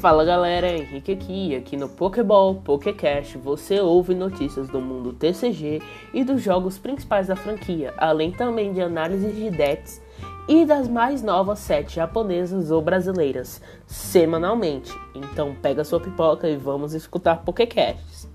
Fala galera, Henrique aqui. Aqui no Pokéball Pokécast você ouve notícias do mundo TCG e dos jogos principais da franquia, além também de análises de decks e das mais novas sets japonesas ou brasileiras, semanalmente. Então pega sua pipoca e vamos escutar Pokécasts.